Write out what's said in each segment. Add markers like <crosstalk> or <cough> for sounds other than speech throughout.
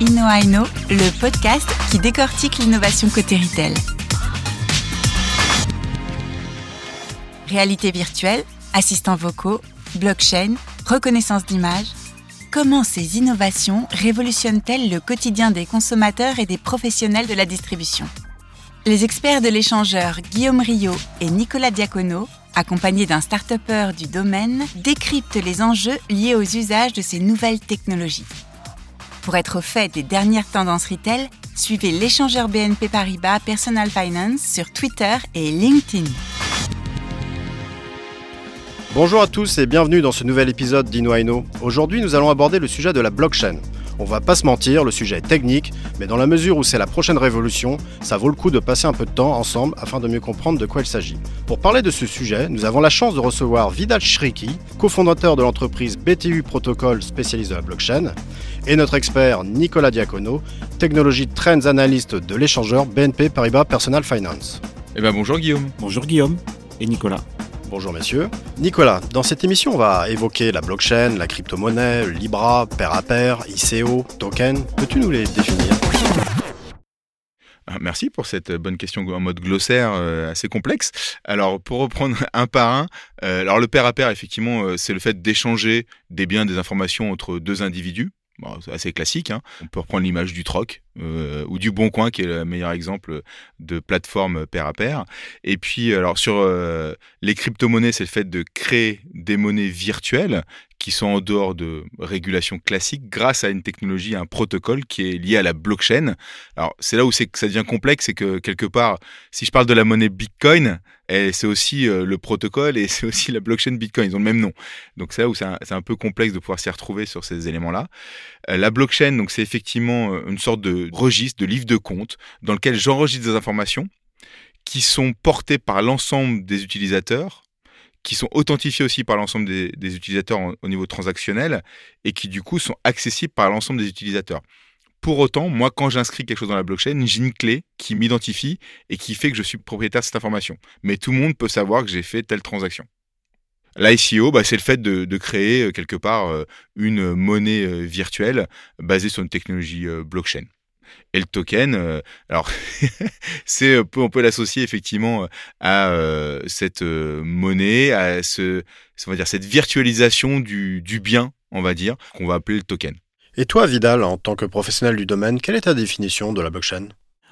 InnoAino, le podcast qui décortique l'innovation côté retail. Réalité virtuelle, assistants vocaux, blockchain, reconnaissance d'image. Comment ces innovations révolutionnent-elles le quotidien des consommateurs et des professionnels de la distribution? Les experts de l'échangeur Guillaume Rio et Nicolas Diacono, accompagnés d'un start du domaine, décryptent les enjeux liés aux usages de ces nouvelles technologies. Pour être au fait des dernières tendances retail, suivez l'échangeur BNP Paribas Personal Finance sur Twitter et LinkedIn. Bonjour à tous et bienvenue dans ce nouvel épisode d'InnoAino. Aujourd'hui, nous allons aborder le sujet de la blockchain. On va pas se mentir, le sujet est technique, mais dans la mesure où c'est la prochaine révolution, ça vaut le coup de passer un peu de temps ensemble afin de mieux comprendre de quoi il s'agit. Pour parler de ce sujet, nous avons la chance de recevoir Vidal Shriki, cofondateur de l'entreprise BTU Protocol spécialisée dans la blockchain, et notre expert Nicolas Diacono, technologie trends analyst de l'échangeur BNP Paribas Personal Finance. Eh ben bonjour Guillaume. Bonjour Guillaume et Nicolas. Bonjour messieurs. Nicolas, dans cette émission, on va évoquer la blockchain, la crypto-monnaie, Libra, pair à pair, ICO, token. Peux-tu nous les définir? Ah, Merci pour cette bonne question en mode glossaire euh, assez complexe. Alors, pour reprendre <laughs> un par un, euh, alors le pair à pair, effectivement, euh, c'est le fait d'échanger des biens, des informations entre deux individus. c'est assez classique. Hein. On peut reprendre l'image du troc. Euh, ou du Bon Coin, qui est le meilleur exemple de plateforme pair à pair. Et puis, alors sur euh, les crypto-monnaies, c'est le fait de créer des monnaies virtuelles qui sont en dehors de régulation classique grâce à une technologie, un protocole qui est lié à la blockchain. Alors c'est là où c'est ça devient complexe, c'est que quelque part, si je parle de la monnaie Bitcoin, eh, c'est aussi euh, le protocole et <laughs> c'est aussi la blockchain Bitcoin, ils ont le même nom. Donc c'est là où c'est un, un, peu complexe de pouvoir s'y retrouver sur ces éléments-là. la blockchain, donc c'est effectivement une sorte de registre, de livre de compte, dans lequel j'enregistre des informations qui sont portées par l'ensemble des utilisateurs, qui sont authentifiées aussi par l'ensemble des, utilisateurs au niveau transactionnel, et qui du coup sont accessibles par l'ensemble des utilisateurs. Pour autant, moi, quand j'inscris quelque chose dans la blockchain, j'ai une clé qui m'identifie et qui fait que je suis propriétaire de cette information. Mais tout le monde peut savoir que j'ai fait telle transaction. L'ICO, bah, c'est le fait de, créer euh, quelque part euh, une monnaie euh, virtuelle basée sur une technologie blockchain. Et le token, euh, alors <laughs> c'est on peut l'associer effectivement euh, à euh, cette monnaie, à ce, va dire cette virtualisation du, du bien, on va dire, qu'on va appeler le token. Et toi, Vidal, en tant que professionnel du domaine, quelle est ta définition de la blockchain?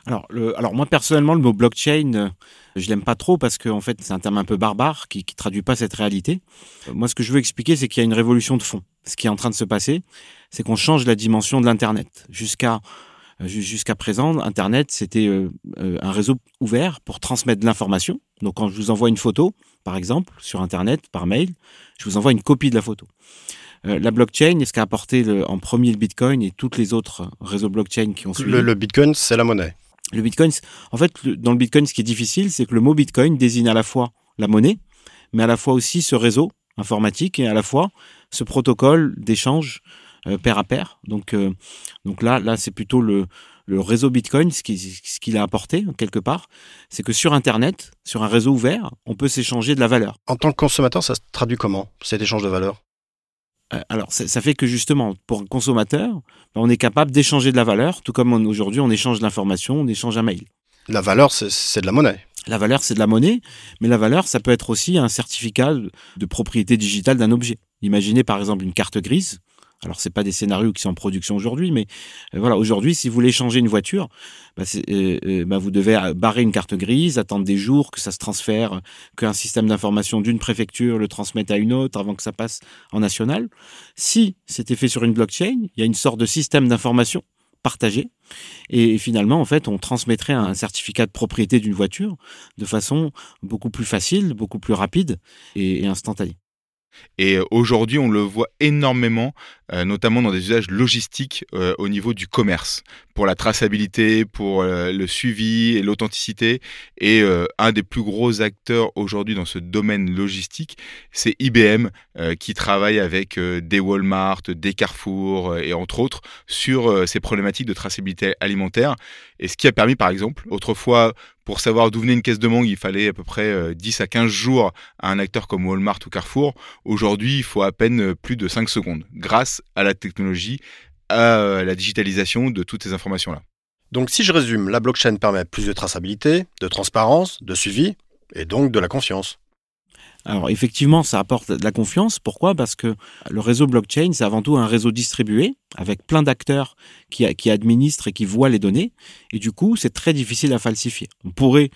Alors, le, alors moi personnellement, le mot blockchain, je l'aime pas trop parce qu'en en fait c'est un terme un peu barbare qui, qui traduit pas cette réalité. Moi, ce que je veux expliquer, c'est qu'il y a une révolution de fond. Ce qui est en train de se passer, c'est qu'on change la dimension de l'internet jusqu'à euh, jusqu'à présent, Internet, c'était euh, euh, un réseau ouvert pour transmettre de l'information. Donc, quand je vous envoie une photo, par exemple, sur Internet, par mail, je vous envoie une copie de la photo. la blockchain, ce qu'a apporté en premier le Bitcoin et toutes les autres réseaux blockchain qui ont suivi? Le, Bitcoin, c'est la monnaie. Le Bitcoin, en fait, dans le Bitcoin, ce qui est difficile, c'est que le mot Bitcoin désigne à la fois la monnaie, mais à la fois aussi ce réseau informatique et à la fois ce protocole d'échange euh, pair à pair. Donc, euh, donc là, là c'est plutôt le, le réseau Bitcoin, ce qu'il ce a apporté quelque part, c'est que sur Internet, sur un réseau ouvert, on peut s'échanger de la valeur. En tant que consommateur, ça se traduit comment, cet échange de valeur? Euh, alors, ça fait que justement, pour un consommateur, ben, on est capable d'échanger de la valeur, tout comme aujourd'hui, on échange de l'information, on échange un mail. La valeur, c'est de la monnaie. La valeur, c'est de la monnaie, mais la valeur, ça peut être aussi un certificat de propriété digitale d'un objet. Imaginez par exemple une carte grise. Alors c'est pas des scénarios qui sont en production aujourd'hui, mais euh, voilà, aujourd'hui, si vous voulez changer une voiture, bah, euh, euh, bah, vous devez barrer une carte grise, attendre des jours que ça se transfère, qu'un système d'information d'une préfecture le transmette à une autre avant que ça passe en national. Si c'était fait sur une blockchain, il y a une sorte de système d'information partagé. Et finalement, en fait, on transmettrait un certificat de propriété d'une voiture de façon beaucoup plus facile, beaucoup plus rapide et instantanée. Et euh, aujourd'hui, on le voit énormément, euh, notamment dans des usages logistiques euh, au niveau du commerce, pour la traçabilité, pour le suivi et l'authenticité. Et un des plus gros acteurs aujourd'hui dans ce domaine logistique, c'est IBM, qui travaille avec des Walmart, des Carrefour et entre autres sur ces problématiques de traçabilité alimentaire. Et ce qui a permis, par exemple, autrefois, pour savoir d'où venait une caisse de mangue, il fallait à peu près 10 à 15 jours à un acteur comme Walmart ou Carrefour. Aujourd'hui, il faut à peine plus de 5 secondes grâce à la technologie à la digitalisation de toutes ces informations-là. Donc si je résume, la blockchain permet plus de traçabilité, de transparence, de suivi, et donc de la confiance. Alors effectivement, ça apporte de la confiance. Pourquoi? Parce que le réseau blockchain, c'est avant tout un réseau distribué avec plein d'acteurs qui, qui, administrent et qui voient les données. Et du coup, c'est très difficile à falsifier. On pourrait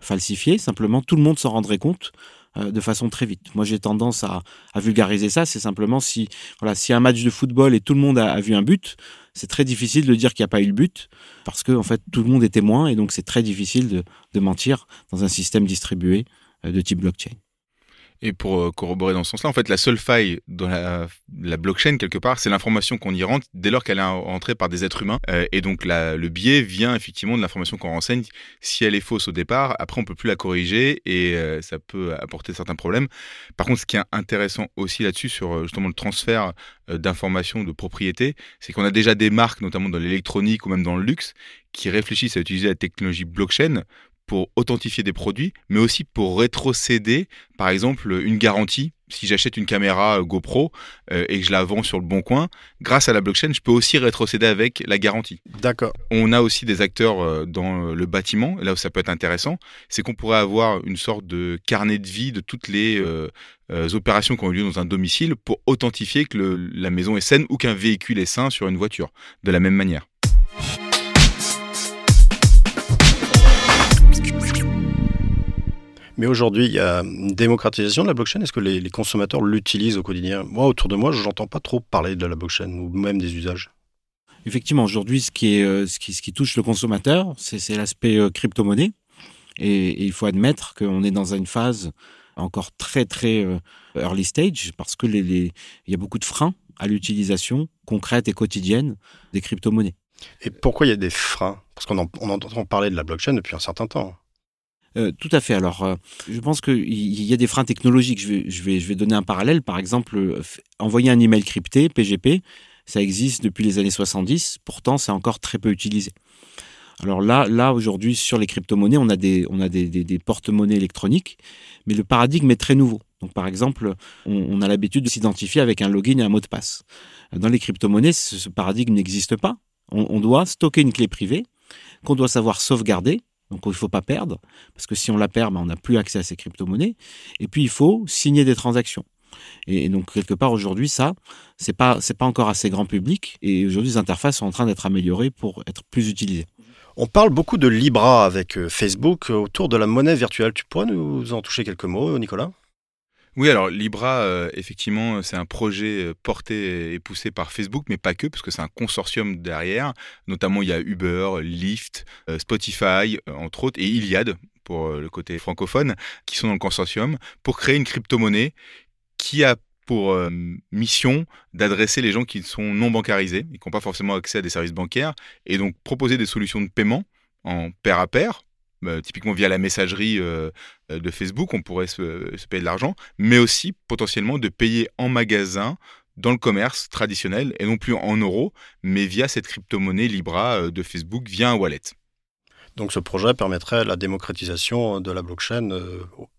falsifier, simplement tout le monde s'en rendrait compte euh, de façon très vite. Moi, j'ai tendance à, vulgariser ça. C'est simplement si, voilà, si un match de football et tout le monde a, vu un but, c'est très difficile de dire qu'il n'y a pas eu le but parce que en fait tout le monde est témoin et donc c'est très difficile de, de mentir dans un système distribué euh, de type blockchain. Et pour euh, corroborer dans ce sens-là, en fait, la seule faille dans la, blockchain, quelque part, c'est l'information qu'on y rentre dès lors qu'elle est entrée par des êtres humains. Euh, et donc, le biais vient effectivement de l'information qu'on renseigne. Si elle est fausse au départ, après, on peut plus la corriger et euh, ça peut apporter certains problèmes. Par contre, ce qui est intéressant aussi là-dessus, sur justement le transfert d'informations de propriété, c'est qu'on a déjà des marques, notamment dans l'électronique ou même dans le luxe, qui réfléchissent à utiliser la technologie blockchain pour authentifier des produits, mais aussi pour rétrocéder, par exemple, une garantie. Si j'achète une caméra euh, GoPro euh, et que je la vends sur le bon coin, grâce à la blockchain, je peux aussi rétrocéder avec la garantie. D'accord. On a aussi des acteurs euh, dans le bâtiment, là où ça peut être intéressant, c'est qu'on pourrait avoir une sorte de carnet de vie de toutes les opérations qui ont eu lieu dans un domicile pour authentifier que le, la maison est saine ou qu'un véhicule est sain sur une voiture, de la même manière. Mais aujourd'hui, il y a une démocratisation de la blockchain. Est-ce que les, les consommateurs l'utilisent au quotidien? Moi, autour de moi, je n'entends pas trop parler de la blockchain ou même des usages. Effectivement, aujourd'hui, ce, qui est, ce, qui, ce qui touche le consommateur, c'est l'aspect crypto-monnaie. Et, et, il faut admettre qu'on est dans une phase encore très, très early stage parce que les, les, il y a beaucoup de freins à l'utilisation concrète et quotidienne des crypto-monnaies. Et pourquoi il y a des freins? Parce qu'on on entend parler de la blockchain depuis un certain temps. Euh, tout à fait. Alors, euh, je pense qu'il y a des freins technologiques. Je vais, je, vais, je vais donner un parallèle. Par exemple, euh, envoyer un email crypté, PGP, ça existe depuis les années 70. Pourtant, c'est encore très peu utilisé. Alors là, là aujourd'hui, sur les crypto-monnaies, on a des, des, des, porte-monnaies électroniques, mais le paradigme est très nouveau. Donc, par exemple, on, on a l'habitude de s'identifier avec un login et un mot de passe. Dans les crypto-monnaies, ce, ce paradigme n'existe pas. On, on doit stocker une clé privée qu'on doit savoir sauvegarder donc il ne faut pas perdre, parce que si on la perd, ben, on n'a plus accès à ces crypto-monnaies. Et puis il faut signer des transactions. Et, donc quelque part aujourd'hui, ça, c'est pas pas encore assez grand public. Et aujourd'hui, les interfaces sont en train d'être améliorées pour être plus utilisées. On parle beaucoup de Libra avec Facebook autour de la monnaie virtuelle. Tu pourrais nous en toucher quelques mots, Nicolas? Oui, alors Libra, euh, effectivement, c'est un projet porté et poussé par Facebook, mais pas que, parce que c'est un consortium derrière. Notamment, il y a Uber, Lyft, euh, Spotify, euh, entre autres, et Iliad, pour le côté francophone, qui sont dans le consortium, pour créer une crypto-monnaie qui a pour mission d'adresser les gens qui sont non bancarisés et qui n'ont pas forcément accès à des services bancaires, et donc proposer des solutions de paiement en pair à pair, euh, typiquement via la messagerie euh, euh, de Facebook, on pourrait se, se payer de l'argent, mais aussi potentiellement de payer en magasin dans le commerce traditionnel et non plus en euros, mais via cette crypto-monnaie Libra de Facebook via un wallet. Donc ce projet permettrait la démocratisation de la blockchain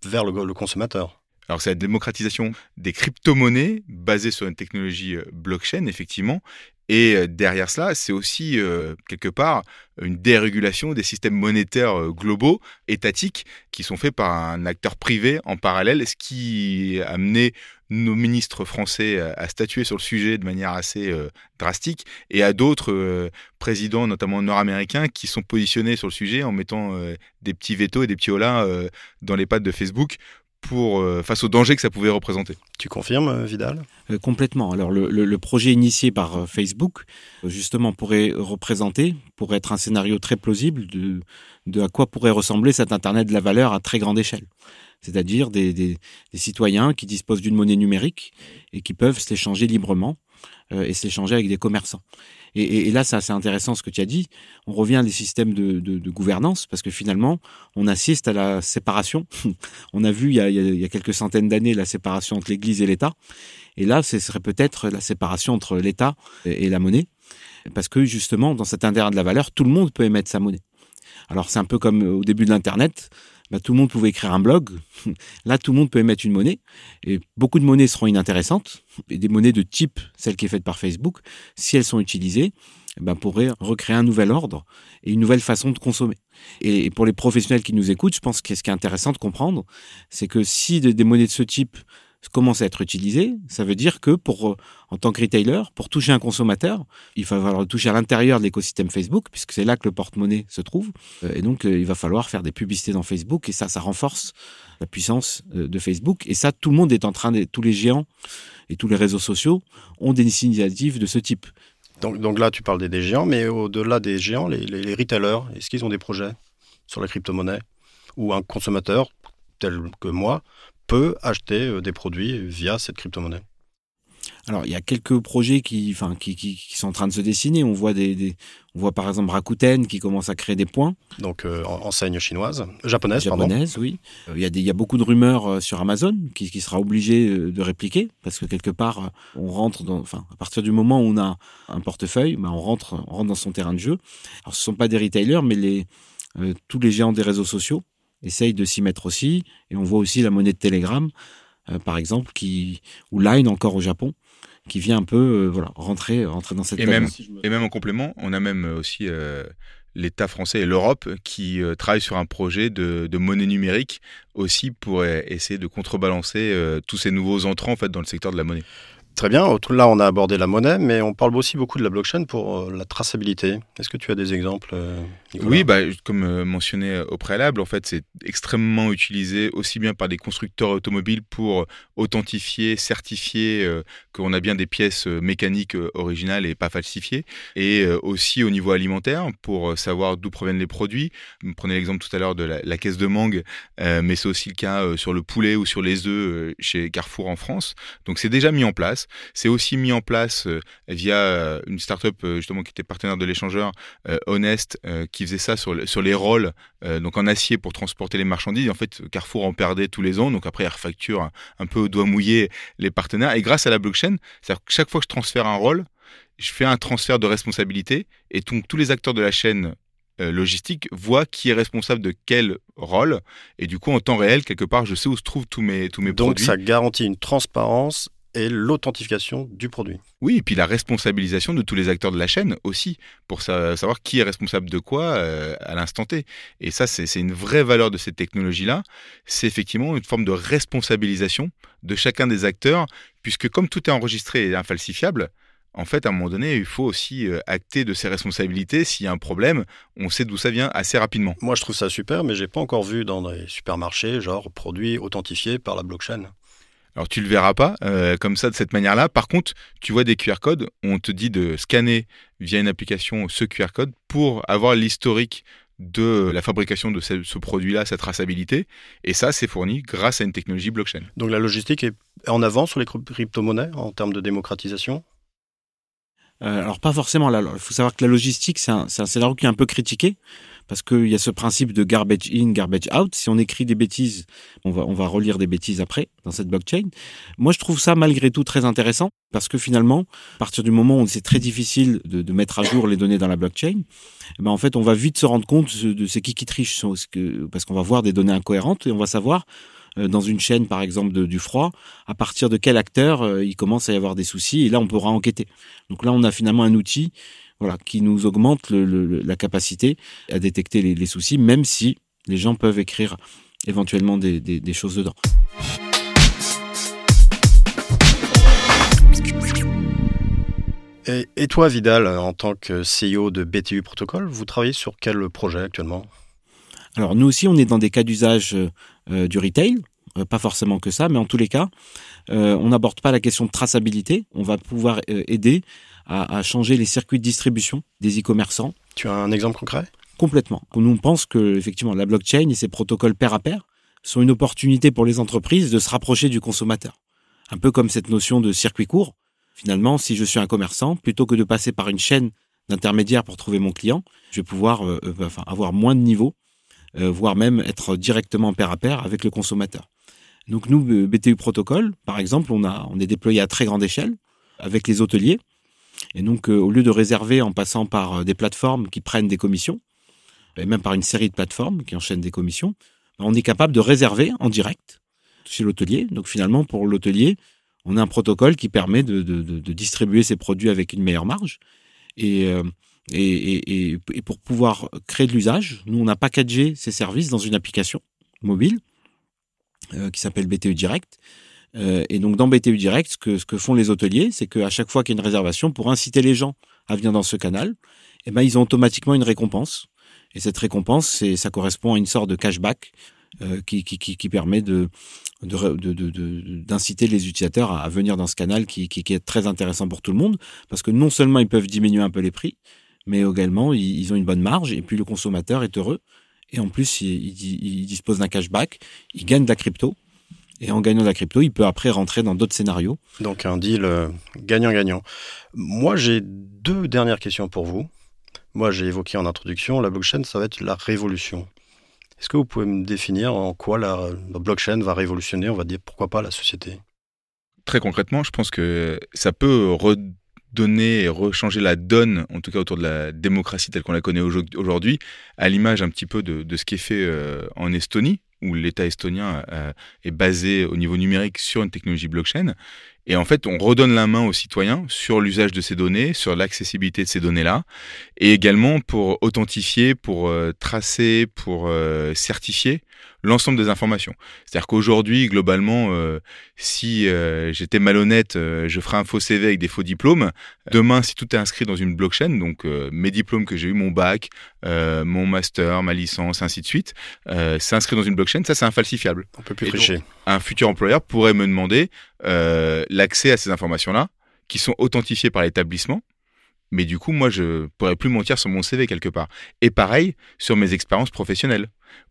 vers le, le consommateur. Alors c'est la démocratisation des crypto-monnaies basées sur une technologie blockchain, effectivement, et derrière cela, c'est aussi quelque part une dérégulation des systèmes monétaires globaux, étatiques, qui sont faits par un acteur privé en parallèle, ce qui a amené nos ministres français à statuer sur le sujet de manière assez drastique, et à d'autres présidents, notamment nord-américains, qui sont positionnés sur le sujet en mettant des petits vétos et des petits holas dans les pattes de Facebook pour, euh, face au danger que ça pouvait représenter. Tu confirmes, euh, Vidal? Euh, Complètement. Alors le, le, le, projet initié par euh, Facebook, justement, pourrait représenter, pourrait être un scénario très plausible de, de à quoi pourrait ressembler cet Internet de la valeur à très grande échelle. C'est-à-dire des, des, des, citoyens qui disposent d'une monnaie numérique et qui peuvent s'échanger librement euh, et s'échanger avec des commerçants. Et, là, c'est assez intéressant ce que tu as dit. On revient à des systèmes de, gouvernance parce que finalement, on assiste à la séparation. <laughs> on a vu il y a, il y a quelques centaines d'années la séparation entre l'Église et l'État. Et là, ce serait peut-être la séparation entre l'État et la monnaie. Parce que justement, dans cet intérêt de la valeur, tout le monde peut émettre sa monnaie. Alors c'est un peu comme au début de l'Internet. Bah, tout le monde pouvait écrire un blog. <laughs> Là, tout le monde peut émettre une monnaie. Et beaucoup de monnaies seront inintéressantes. Et des monnaies de type celle qui est faite par Facebook, si elles sont utilisées, ben, pourraient recréer un nouvel ordre et une nouvelle façon de consommer. Et pour les professionnels qui nous écoutent, je pense que ce qui est intéressant de comprendre, c'est que si des monnaies de ce type commence à être utilisé, ça veut dire que pour, euh, en tant que retailer, pour toucher un consommateur, il va falloir toucher à l'intérieur de l'écosystème Facebook, puisque c'est là que le porte-monnaie se trouve. Euh, et donc, euh, il va falloir faire des publicités dans Facebook, et ça, ça renforce la puissance de Facebook. Et ça, tout le monde est en train de, tous les géants et tous les réseaux sociaux ont des initiatives de ce type. Donc, là, tu parles des, géants, mais au-delà des géants, les, les retailers, est-ce qu'ils ont des projets sur la crypto-monnaie? Ou un consommateur tel que moi peut acheter euh, des produits via cette crypto-monnaie alors, il y a quelques projets qui, enfin, qui, qui, sont en train de se dessiner. On voit des, on voit par exemple Rakuten qui commence à créer des points. Donc, euh, enseigne chinoise, japonaise, japonaise, oui. Euh, il y a des, il y a beaucoup de rumeurs sur Amazon qui, qui sera obligé de répliquer parce que quelque part, on rentre dans, enfin, à partir du moment où on a un portefeuille, ben, on rentre, on rentre dans son terrain de jeu. Alors, ce sont pas des retailers, mais les, tous les géants des réseaux sociaux essaye de s'y mettre aussi. Et on voit aussi la monnaie de Telegram, euh, par exemple, qui, ou Line encore au Japon, qui vient un peu euh, voilà, rentrer, rentrer dans cette et même, et même en complément, on a même aussi euh, l'État français et l'Europe qui travaillent sur un projet de, de, monnaie numérique aussi pour essayer de contrebalancer tous ces nouveaux entrants en fait, dans le secteur de la monnaie. Très bien. Là, on a abordé la monnaie, mais on parle aussi beaucoup de la blockchain pour euh, la traçabilité. Est-ce que tu as des exemples euh, Oui, bah, comme euh, mentionné au préalable, en fait, c'est extrêmement utilisé aussi bien par des constructeurs automobiles pour authentifier, certifier qu'on a bien des pièces mécaniques originales et pas falsifiées, et aussi au niveau alimentaire pour savoir d'où proviennent les produits. Prenez l'exemple tout à l'heure de la, caisse de mangue, mais c'est aussi le cas sur le poulet ou sur les œufs chez Carrefour en France. Donc c'est déjà mis en place. C'est aussi mis en place euh, via euh, une startup euh, justement qui était partenaire de l'échangeur, Honest, qui faisait ça sur, sur les rôles, donc en acier pour transporter les marchandises. en fait, Carrefour en perdait tous les ans, donc après, il refacture un, peu au doigt mouillé les partenaires. Et grâce à la blockchain, c'est-à-dire que chaque fois que je transfère un rôle, je fais un transfert de responsabilité et tous les acteurs de la chaîne logistique voient qui est responsable de quel rôle et du coup en temps réel quelque part je sais où se trouvent tous mes tous mes Donc produits. ça garantit une transparence et l'authentification du produit. Oui, et puis la responsabilisation de tous les acteurs de la chaîne aussi, pour savoir qui est responsable de quoi euh, à l'instant T. Et ça, c'est une vraie valeur de cette technologie-là. C'est effectivement une forme de responsabilisation de chacun des acteurs, puisque comme tout est enregistré et infalsifiable, en fait, à un moment donné, il faut aussi euh, acter de ses responsabilités. S'il y a un problème, on sait d'où ça vient assez rapidement. Moi, je trouve ça super, mais j'ai pas encore vu dans les supermarchés, genre produits authentifiés par la blockchain. Alors tu le verras pas euh, comme ça de cette manière-là. Par contre, tu vois des QR codes, on te dit de scanner via une application ce QR code pour avoir l'historique de la fabrication de ce, produit-là, cette traçabilité. Et ça, c'est fourni grâce à une technologie blockchain. Donc la logistique est en avant sur les crypto-monnaies en termes de démocratisation? Euh, alors pas forcément. Il faut savoir que la logistique, c'est un, un scénario qui est un peu critiqué parce qu'il y a ce principe de garbage in, garbage out. Si on écrit des bêtises, on va, on va relire des bêtises après dans cette blockchain. Moi, je trouve ça malgré tout très intéressant parce que finalement, à partir du moment où c'est très difficile de, de, mettre à jour les données dans la blockchain, eh ben en fait, on va vite se rendre compte de c'est qui qui triche, parce qu'on va voir des données incohérentes et on va savoir euh, dans une chaîne, par exemple, de, du froid, à partir de quel acteur euh, il commence à y avoir des soucis, et là, on pourra enquêter. Donc là, on a finalement un outil voilà, qui nous augmente le, la capacité à détecter les, les, soucis, même si les gens peuvent écrire éventuellement des, des, des choses dedans. Et, et, toi, Vidal, en tant que CEO de BTU Protocol, vous travaillez sur quel projet actuellement? Alors, nous aussi, on est dans des cas d'usage euh, du retail, euh, pas forcément que ça, mais en tous les cas, euh, on n'aborde pas la question de traçabilité. On va pouvoir euh, aider à, à, changer les circuits de distribution des e-commerçants. Tu as un exemple concret? Complètement. Nous on pense que effectivement la blockchain et ses protocoles pair à pair sont une opportunité pour les entreprises de se rapprocher du consommateur. Un peu comme cette notion de circuit court. Finalement, si je suis un commerçant, plutôt que de passer par une chaîne d'intermédiaires pour trouver mon client, je vais pouvoir euh, enfin, avoir moins de niveaux euh, voire même être directement pair à pair avec le consommateur. Donc nous, BTU Protocol, par exemple, on, a, on est déployé à très grande échelle avec les hôteliers. Et donc, euh, au lieu de réserver en passant par euh, des plateformes qui prennent des commissions, et même par une série de plateformes qui enchaînent des commissions, on est capable de réserver en direct chez l'hôtelier. Donc finalement, pour l'hôtelier, on a un protocole qui permet de, distribuer ses produits avec une meilleure marge. Euh, et, pour pouvoir créer de l'usage, nous, on a packagé ces services dans une application mobile qui s'appelle BTU Direct. Euh, et donc dans BTU Direct, ce que, ce que font les hôteliers, c'est qu'à chaque fois qu'il y a une réservation, pour inciter les gens à venir dans ce canal, eh ben, ils ont automatiquement une récompense. Et cette récompense, c'est, ça correspond à une sorte de cashback qui, qui, qui, qui, permet de, d'inciter les utilisateurs à, venir dans ce canal qui, est très intéressant pour tout le monde, parce que non seulement ils peuvent diminuer un peu les prix, mais également ils, ont une bonne marge, et puis le consommateur est heureux, et en plus il, dispose d'un cashback, il gagne de la crypto, et en gagnant de la crypto, il peut après rentrer dans d'autres scénarios. Donc un deal euh, gagnant-gagnant. Moi j'ai deux dernières questions pour vous. Moi j'ai évoqué en introduction, la blockchain ça va être la révolution. Est-ce que vous pouvez me définir en quoi la, blockchain va révolutionner, on va dire, pourquoi pas la société? Très concrètement, je pense que ça peut redonner et rechanger la donne, en tout cas autour de la démocratie telle qu'on la connaît aujourd'hui, à l'image un petit peu de, ce qui est fait euh, en Estonie, où l'État estonien euh, est basé au niveau numérique sur une technologie blockchain. Et en fait, on redonne la main aux citoyens sur l'usage de ces données, sur l'accessibilité de ces données-là, et également pour authentifier, pour euh, tracer, pour euh, certifier l'ensemble des informations. C'est-à-dire qu'aujourd'hui, globalement, euh, si j'étais malhonnête, je ferais un faux CV avec des faux diplômes. Demain, si tout est inscrit dans une blockchain, donc mes diplômes que j'ai eu, mon bac, mon master, ma licence, ainsi de suite, c'est inscrit dans une blockchain, ça c'est infalsifiable. On peut plus tricher. Un futur employeur pourrait me demander l'accès à ces informations-là, qui sont authentifiées par l'établissement. Mais du coup, moi, je pourrais plus mentir sur mon CV quelque part. Et pareil sur mes expériences professionnelles,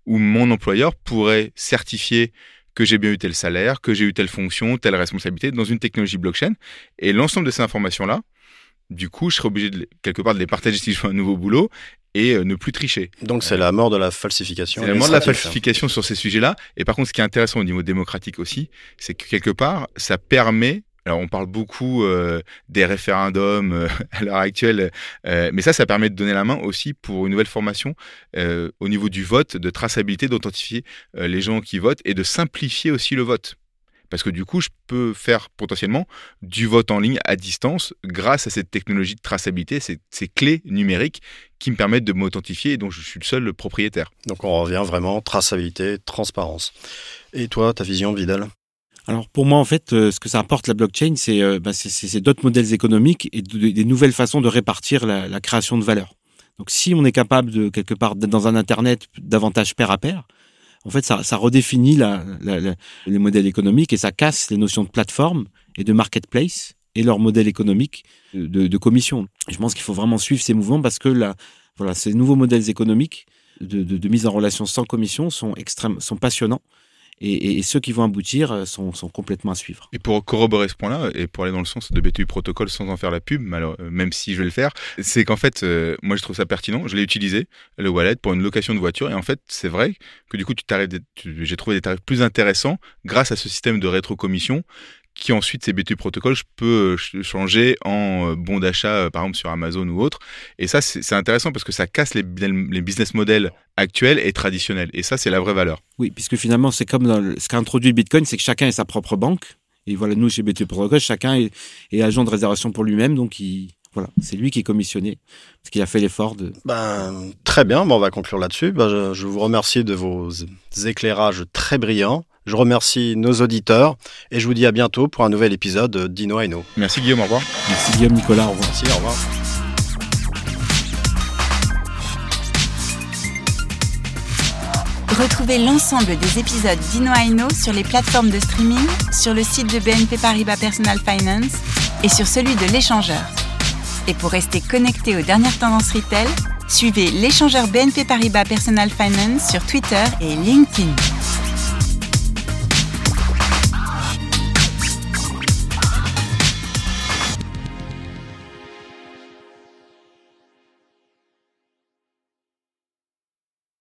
où mon employeur pourrait certifier que j'ai bien eu tel salaire, que j'ai eu telle fonction, telle responsabilité dans une technologie blockchain. Et l'ensemble de ces informations-là, du coup, je serais obligé de, quelque part de les partager si je fais un nouveau boulot et euh, ne plus tricher. Donc c'est la mort de la falsification. C'est la mort de la falsification sur ces sujets-là. Et par contre, ce qui est intéressant au niveau démocratique aussi, c'est que quelque part, ça permet alors on parle beaucoup euh, des référendums euh, <laughs> à l'heure actuelle, mais ça, ça permet de donner la main aussi pour une nouvelle formation au niveau du vote, de traçabilité, d'authentifier les gens qui votent et de simplifier aussi le vote. Parce que du coup, je peux faire potentiellement du vote en ligne à distance grâce à cette technologie de traçabilité, ces, ces clés numériques qui me permettent de m'authentifier et dont je suis le seul propriétaire. Donc on revient vraiment traçabilité, transparence. Et toi, ta vision, Vidal? Alors pour moi, en fait, euh, ce que ça apporte la blockchain, c'est euh, bah, d'autres modèles économiques et des nouvelles façons de répartir la, la, création de valeur. Donc si on est capable de quelque part d'être dans un Internet davantage pair à pair, en fait, ça, ça redéfinit la, la, les modèles économiques et ça casse les notions de plateforme et de marketplace et leur modèle économique de, de commission. Je pense qu'il faut vraiment suivre ces mouvements parce que là, voilà, ces nouveaux modèles économiques de, de, de mise en relation sans commission sont extrêmement, sont passionnants et, ceux qui vont aboutir euh, sont, complètement à suivre. Et pour corroborer ce point-là, et pour aller dans le sens de BTU Protocol sans en faire la pub, euh, même si je vais le faire, c'est qu'en fait, euh, moi je trouve ça pertinent, je l'ai utilisé, le wallet, pour une location de voiture, et en fait, c'est vrai que du coup, j'ai trouvé des tarifs plus intéressants grâce à ce système de rétrocommission qui ensuite ces BTU protocoles, je peux euh, changer en euh, bon d'achat, euh, par exemple sur Amazon ou autre. Et ça, c'est intéressant parce que ça casse les, les, business models actuels et traditionnels. Et ça, c'est la vraie valeur. Oui, puisque finalement, c'est comme dans ce qu'a introduit le Bitcoin, c'est que chacun est sa propre banque. Et voilà, nous, chez BTU Protocol, chacun est, agent de réservation pour lui-même. Donc, il, voilà, c'est lui qui est commissionné, parce qu'il a fait l'effort de... Ben, très bien, on va conclure là-dessus. Ben, je, je vous remercie de vos éclairages très brillants. Je remercie nos auditeurs et je vous dis à bientôt pour un nouvel épisode d'Ino Aino. Merci Guillaume, au revoir. Merci Guillaume, Nicolas, au revoir. Merci, au revoir. Retrouvez l'ensemble des épisodes d'Ino Aino sur les plateformes de streaming, sur le site de BNP Paribas Personal Finance et sur celui de l'échangeur. Et pour rester connecté aux dernières tendances retail, suivez l'échangeur BNP Paribas Personal Finance sur Twitter et LinkedIn.